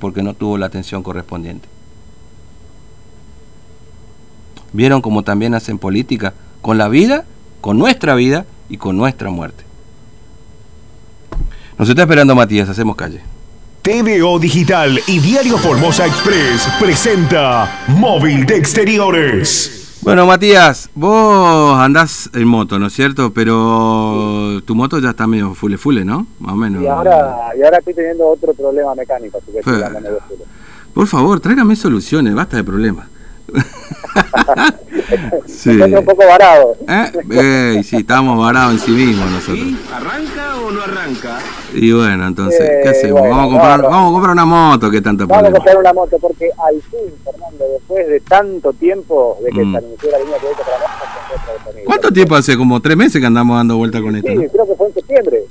porque no tuvo la atención correspondiente. ¿Vieron cómo también hacen política? Con la vida, con nuestra vida y con nuestra muerte. Nos está esperando Matías, hacemos calle. TVO Digital y Diario Formosa Express presenta Móvil de Exteriores. Bueno, Matías, vos andás en moto, ¿no es cierto? Pero tu moto ya está medio fule fule, ¿no? Más o menos. Y ahora, y ahora estoy teniendo otro problema mecánico, así que estoy. Por favor, tráigame soluciones, basta de problemas. Sí. Un poco varado. ¿Eh? Eh, sí, estamos varados en sí mismos nosotros. ¿Arranca o no arranca? Y bueno, entonces, Eh, ¿qué hacemos? bueno, vamos, a comprar, bárbaro. vamos a comprar una moto, ¿qué tanto Vamos a problema? comprar una moto porque al fin, Fernando, después de tanto tiempo de que Mm. se anunció la línea de para disponible. ¿Cuánto tiempo hace? Como tres meses que andamos dando vuelta con esto, Sí, ¿no? creo que fue en septiembre.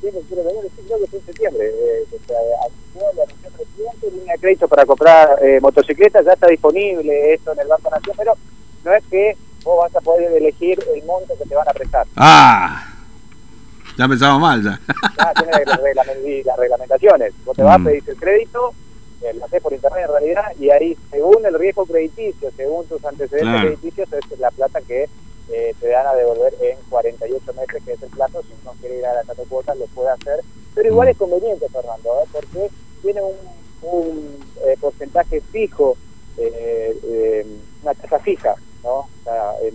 Septiembre, creo, que- que fue en septiembre. Eh, que se anunció la anunció el presidente, línea de crédito para comprar eh, motocicletas, ya está disponible esto en el Banco Nación, pero no es que vos vas a poder elegir el monto que te van a prestar. ¡Ah! Ya pensaba mal, ya. Ya tiene las, reglament- y las reglamentaciones. Vos te vas, Mm. pedís el crédito, eh, lo haces por internet en realidad, y ahí, según el riesgo crediticio, según tus antecedentes Claro. crediticios, es la plata que eh, te dan a devolver en 48 meses, que es el plazo. Si uno quiere ir a la tasa cuota, lo puede hacer. Pero igual Mm. es conveniente, Fernando, ¿eh? porque tiene un, un eh, porcentaje fijo, eh, eh, una tasa fija, ¿no? O sea, en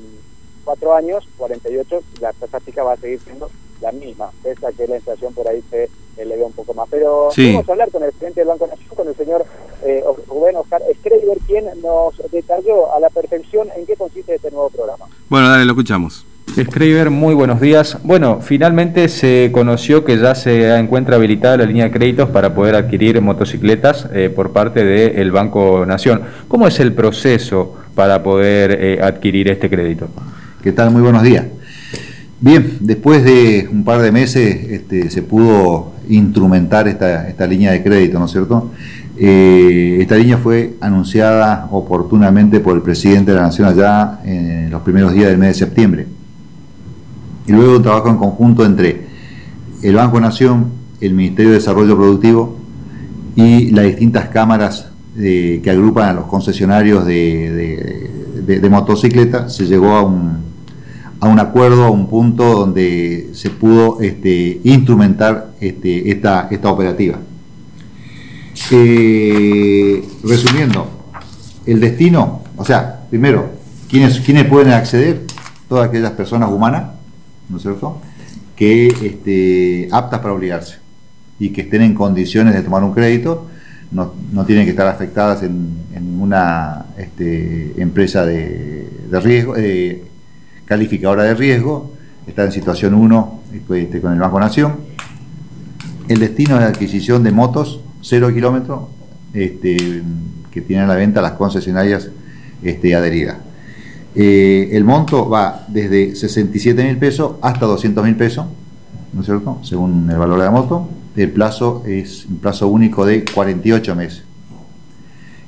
cuatro años, 48, la tasa fija va a seguir siendo la misma, pese a que la inflación por ahí se eleve un poco más. Pero Sí. vamos a hablar con el presidente del Banco Nación, con el señor eh, Rubén Oscar Schreiber, quien nos detalló a la perfección en qué consiste este nuevo programa. Bueno, dale, lo escuchamos. Scriber, muy buenos días. Bueno, finalmente se conoció que ya se encuentra habilitada la línea de créditos para poder adquirir motocicletas eh, por parte del Banco Nación. ¿Cómo es el proceso para poder eh, adquirir este crédito? ¿Qué tal? Muy buenos días. Bien, después de un par de meses este, se pudo instrumentar esta, esta línea de crédito, ¿no es cierto? Eh, esta línea fue anunciada oportunamente por el presidente de la Nación allá en los primeros días del mes de septiembre. Y luego un trabajo en conjunto entre el Banco Nación, el Ministerio de Desarrollo Productivo y las distintas cámaras eh, que agrupan a los concesionarios de, de- de- de motocicletas, se llegó a un, a un acuerdo, a un punto donde se pudo este, instrumentar este, esta, esta operativa. Eh, resumiendo, el destino, o sea, primero, ¿quiénes, quiénes pueden acceder? Todas aquellas personas humanas, ¿no es cierto?, que este, aptas para obligarse y que estén en condiciones de tomar un crédito, no, no tienen que estar afectadas en, ninguna este, empresa de, de riesgo, calificadora de riesgo, está en situación 1 este, con el Banco Nación. El destino es la adquisición de motos, cero kilómetros, este, que tienen a la venta las concesionarias este, adheridas. Eh, el monto va desde 67 mil pesos hasta 200 mil pesos, ¿no es cierto? Según el valor de la moto. El plazo es un plazo único de 48 meses.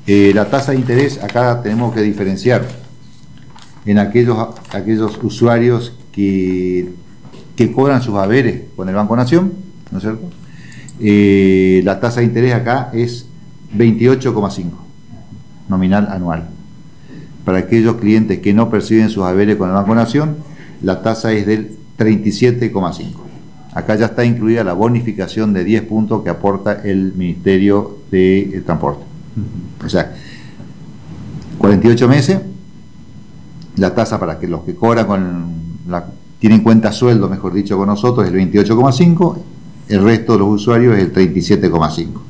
Eh, la tasa de interés, acá tenemos que diferenciar en aquellos, aquellos usuarios que, que cobran sus haberes con el Banco Nación, ¿no es cierto? Eh, la tasa de interés acá es 28,5 nominal anual. Para aquellos clientes que no perciben sus haberes con el Banco Nación, la tasa es del 37,5. Acá ya está incluida la bonificación de 10 puntos que aporta el Ministerio de Transporte. O sea, 48 meses, la tasa para que los que cobran con la, tienen cuenta sueldo, mejor dicho, con nosotros es el 28,5, el resto de los usuarios es el 37,5.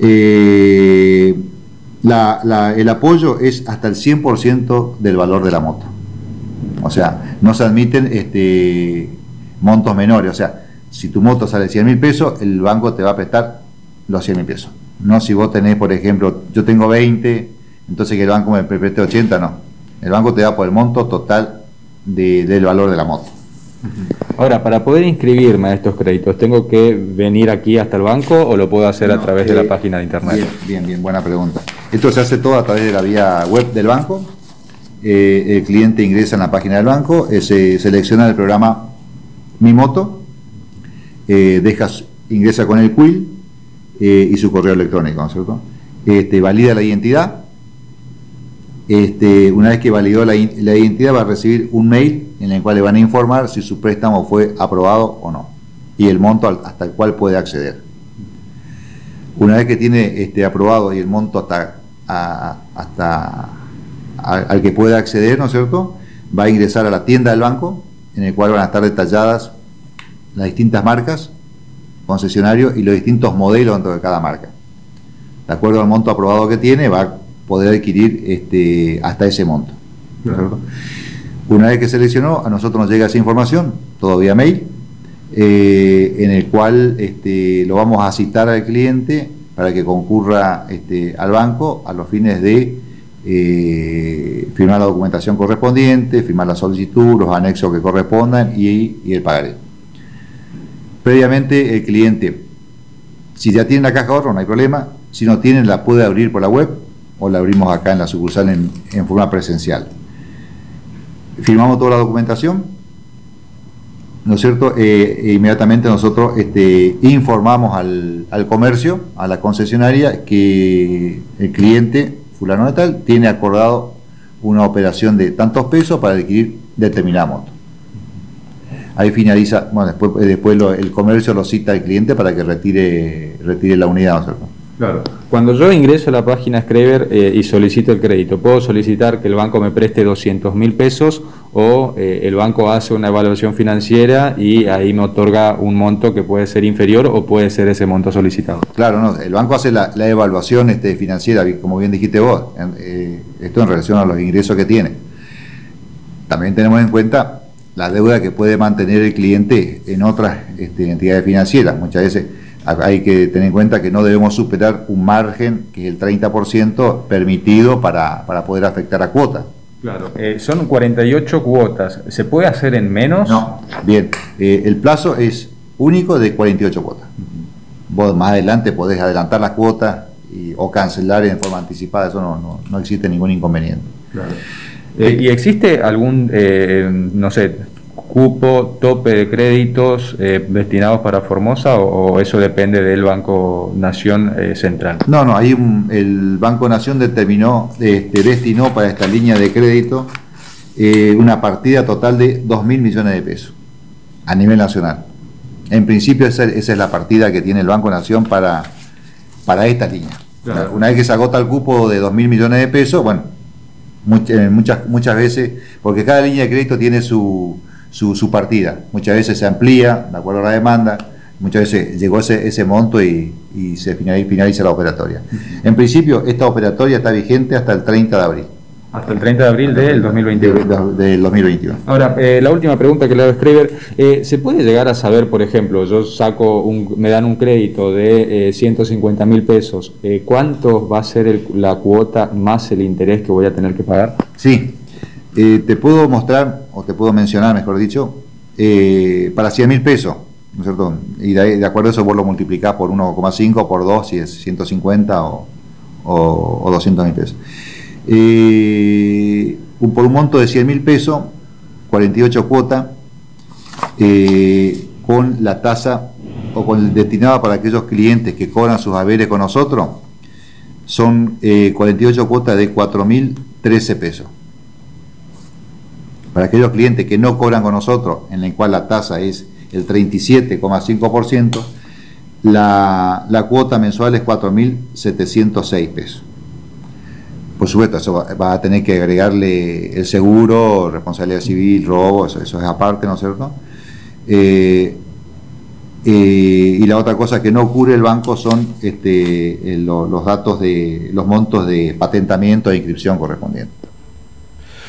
Eh, la- la- el apoyo es hasta el 100% del valor de la moto. O sea, no se admiten este, montos menores. O sea, si tu moto sale 100 mil pesos, el banco te va a prestar los 100 mil pesos. No si vos tenés, por ejemplo, yo tengo 20, entonces que el banco me preste 80, no. El banco te da por el monto total de- del valor de la moto. Ahora, para poder inscribirme a estos créditos, ¿tengo que venir aquí hasta el banco o lo puedo hacer a través de eh, la página de internet? Bien, bien, bien, buena pregunta. Esto se hace todo a través de la vía web del banco. Eh, el cliente ingresa en la página del banco, eh, se selecciona el programa Mi Moto, eh, deja ingresa con el quill, eh, y su correo electrónico, ¿no es cierto? Este, valida la identidad. Este, una vez que validó la, identidad va a recibir un mail en el cual le van a informar si su préstamo fue aprobado o no y el monto hasta el cual puede acceder. Una vez que tiene este, aprobado y el monto hasta, hasta al que puede acceder, ¿no es cierto? Va a ingresar a la tienda del banco, en el cual van a estar detalladas las distintas marcas, concesionarios y los distintos modelos dentro de cada marca. De acuerdo al monto aprobado que tiene, va a poder adquirir este, hasta ese monto. Una vez que seleccionó, a nosotros nos llega esa información, todo vía mail, eh, en el cual este, lo vamos a citar al cliente para que concurra este, al banco a los fines de eh, firmar la documentación correspondiente, firmar la solicitud, los anexos que correspondan y, y el pagaré. Previamente el cliente, si ya tiene la caja de ahorro no hay problema, si no tiene la puede abrir por la web o la abrimos acá en la sucursal en, forma presencial. Firmamos toda la documentación, ¿no es cierto? Eh, e inmediatamente nosotros este, informamos al, al, comercio, a la concesionaria, que el cliente fulano de tal, tiene acordado una operación de tantos pesos para adquirir determinada moto. Ahí finaliza, bueno, después, el comercio lo cita al cliente para que retire, retire la unidad. Claro. Cuando yo ingreso a la página Scraver eh, y solicito el crédito, ¿puedo solicitar que el banco me preste 200 mil pesos o eh, el banco hace una evaluación financiera y ahí me otorga un monto que puede ser inferior o puede ser ese monto solicitado? Claro, no, el banco hace la, evaluación este, financiera, como bien dijiste vos, eh, esto en relación a los ingresos que tiene. También tenemos en cuenta la deuda que puede mantener el cliente en otras este, entidades financieras. Muchas veces hay que tener en cuenta que no debemos superar un margen que es el 30% permitido para, poder afectar a cuota. Claro, eh, son 48 cuotas. ¿Se puede hacer en menos? No, bien. Eh, el plazo es único de 48 cuotas. Vos más adelante podés adelantar las cuotas o cancelar en forma anticipada, eso no, no, existe ningún inconveniente. Claro. Eh, ¿Y existe algún, no sé, cupo, tope de créditos eh, destinados para Formosa o, eso depende del Banco Nación eh, Central? No, no, ahí el Banco Nación determinó, este, destinó para esta línea de crédito eh, una partida total de 2 mil millones de pesos a nivel nacional. En principio esa, es la partida que tiene el Banco Nación para, para esta línea. Una vez que se agota el cupo de 2 mil millones de pesos, bueno, muchas, muchas veces, porque cada línea de crédito tiene su, su, partida. Muchas veces se amplía, de acuerdo a la demanda, muchas veces llegó ese, ese monto y, se finaliza, la operatoria. En principio, esta operatoria está vigente hasta el 30 de abril. Hasta el 30 de abril del 2021. del 2021. Ahora, eh, la última pregunta que le hago a Schreiber, eh, ¿se puede llegar a saber, por ejemplo, yo saco, un, me dan un crédito de 150 eh, mil pesos, ¿cuánto va a ser la cuota más el interés que voy a tener que pagar? Sí, eh, te puedo mostrar, o te puedo mencionar, mejor dicho, eh, para 100 mil pesos, ¿no es cierto? Y de, acuerdo a eso vos lo multiplicás por 1,5, por 2, si es 150 o, o, 200 mil pesos. Eh, por un monto de 100 mil pesos, 48 cuotas, con la tasa o con el destinado para aquellos clientes que cobran sus haberes con nosotros, son 48 cuotas de 4.013 pesos para aquellos clientes que no cobran con nosotros, en el cual la tasa es el 37,5%, la, cuota mensual es 4.706 pesos. Por supuesto, eso va, a tener que agregarle el seguro, responsabilidad civil, robo, eso, es aparte, ¿no es cierto? Eh, eh, y la otra cosa que no cubre el banco son este, los datos de los montos de patentamiento e inscripción correspondientes.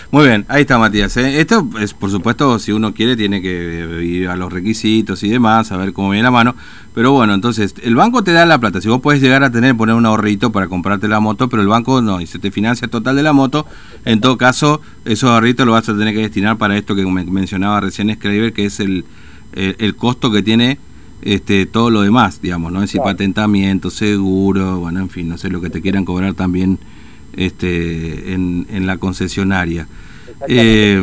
Muy bien, ahí está Matías. ¿eh? Esto es, por supuesto, si uno quiere, tiene que ir a los requisitos y demás, a ver cómo viene la mano. Pero bueno, entonces, el banco te da la plata. Si vos puedes llegar a tener, poner un ahorrito para comprarte la moto, pero el banco no, y se te financia total de la moto, en todo caso, esos ahorritos lo vas a tener que destinar para esto que mencionaba recién Scraver, que es el, el, costo que tiene este, todo lo demás, digamos, ¿no? Es decir, patentamiento, seguro, bueno, en fin, no sé lo que te quieran cobrar también este, en, en la concesionaria. Eh,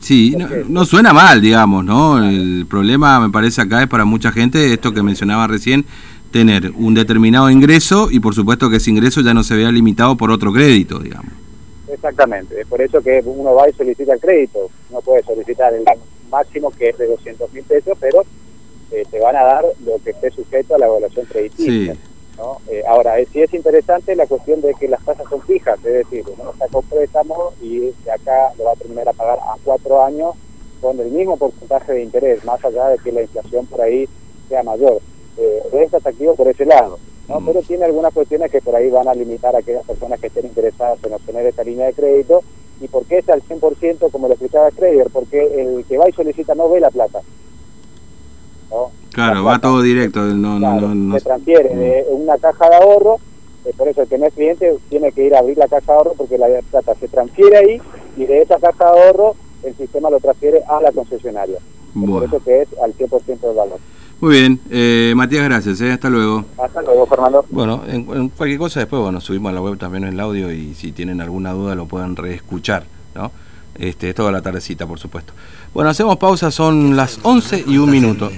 sí, no, suena mal, digamos, ¿no? El problema, me parece, acá es para mucha gente, esto que mencionaba recién, tener un determinado ingreso y por supuesto que ese ingreso ya no se vea limitado por otro crédito, digamos. Exactamente, es por eso que uno va y solicita el crédito. No puede solicitar el máximo que es de 200 mil pesos, pero eh, te van a dar lo que esté sujeto a la evaluación crediticia. Sí. ¿No? Eh, ahora, eh, sí es interesante la cuestión de que las tasas son fijas, es decir, uno saca un préstamo y de acá lo va a terminar a pagar a cuatro años con el mismo porcentaje de interés, más allá de que la inflación por ahí sea mayor. Eh, es atractivo por ese lado, ¿no? Mm. pero tiene algunas cuestiones que por ahí van a limitar a aquellas personas que estén interesadas en obtener esta línea de crédito. ¿Y por qué es al 100%, como lo explicaba Trader? Porque el que va y solicita no ve la plata. ¿no? Claro, La va todo directo, no, no, Claro, no, no- se transfiere de una caja de ahorro, eh, por eso el que no es cliente tiene que ir a abrir la caja de ahorro porque la plata se transfiere ahí y de esa caja de ahorro el sistema lo transfiere a la concesionaria. Bueno. Por eso que es al 100% del valor. Muy bien, eh, Matías, gracias, eh, hasta luego. Hasta luego, Fernando. Bueno, en, en cualquier cosa después, bueno, subimos a la web también el audio y si tienen alguna duda lo pueden reescuchar, ¿no? Este, es toda la tardecita, por supuesto. Bueno, hacemos pausa, son las 11 y un minuto.